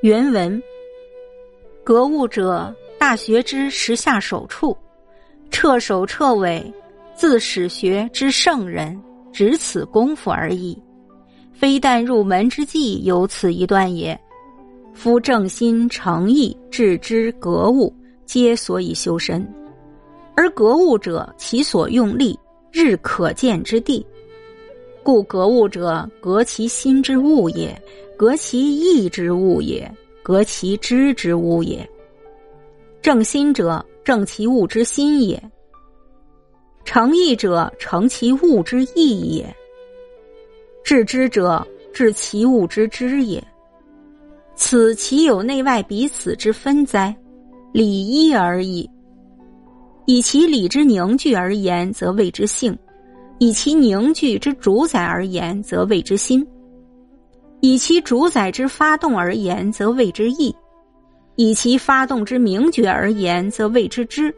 原文：格物者，大学之时下手处，彻首彻尾，自始学之圣人，只此功夫而已。非但入门之际有此一段也。夫正心诚意致知格物，皆所以修身。而格物者，其所用力，日可见之地。故格物者，格其心之物也，格其意之物也，格其知之物也。正心者，正其物之心也；诚意者，诚其物之意也；致知者，致其物之知也。此其有内外彼此之分哉？理一而已。以其理之凝聚而言，则谓之性；以其凝聚之主宰而言，则谓之心；以其主宰之发动而言，则谓之意；以其发动之明觉而言，则谓之知；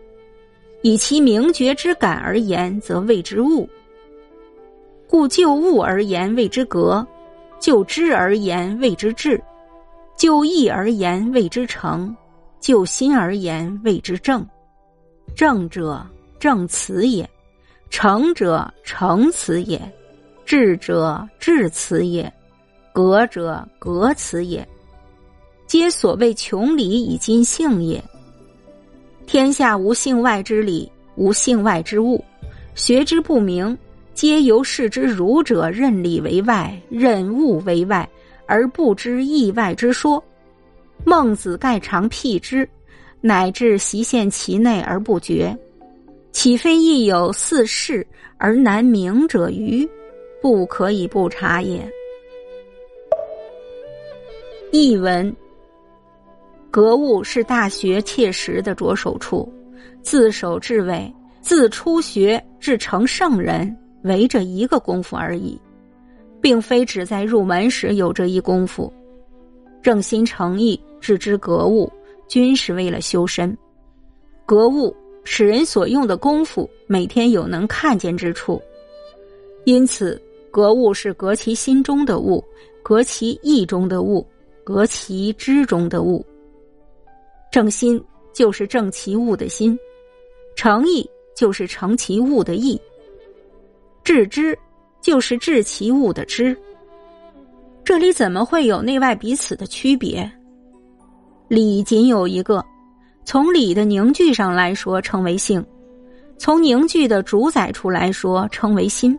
以其明觉之感而言，则谓之物。故就物而言谓之格，就知而言谓之智。就义而言谓之诚，就心而言谓之正。正者正辞也，诚者诚辞也，智者智辞也，格者格辞也。皆所谓穷理以尽性也。天下无性外之理，无性外之物，学之不明，皆由视之儒者认理为外，认物为外。而不知意外之说，孟子盖常辟之，乃至习陷其内而不觉，岂非亦有似是而难明者于？不可以不察也。译文：格物是大学切实的着手处，自首至尾，自初学至成圣人，为这一个功夫而已。并非只在入门时有这一功夫，正心诚意致知格物，均是为了修身。格物使人所用的功夫，每天有能看见之处。因此，格物是格其心中的物，格其意中的物，格其知中的物。正心就是正其物的心，诚意就是成其物的意，致知。就是致其物的知，这里怎么会有内外彼此的区别？理仅有一个，从理的凝聚上来说称为性，从凝聚的主宰处来说称为心，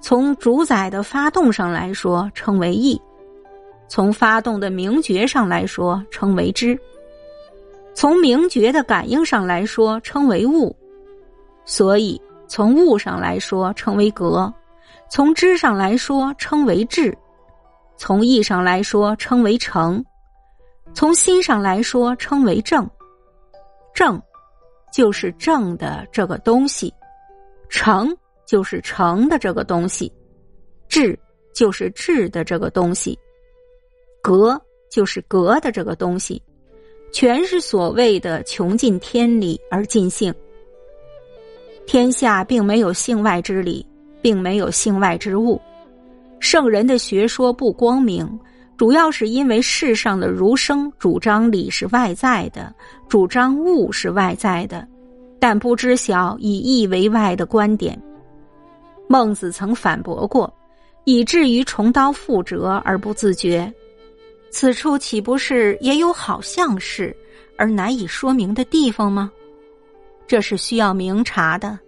从主宰的发动上来说称为意，从发动的明觉上来说称为知，从明觉的感应上来说称为物，所以从物上来说称为格。从知上来说称为智，从意上来说称为诚，从心上来说称为正。正就是正的这个东西，诚就是诚的这个东西，智就是智的这个东西，格就是格的这个东西，全是所谓的穷尽天理而尽性。天下并没有性外之理。并没有性外之物，圣人的学说不光明，主要是因为世上的儒生主张理是外在的，主张物是外在的，但不知晓以义为外的观点。孟子曾反驳过，以至于重蹈覆辙而不自觉。此处岂不是也有好像是而难以说明的地方吗？这是需要明察的。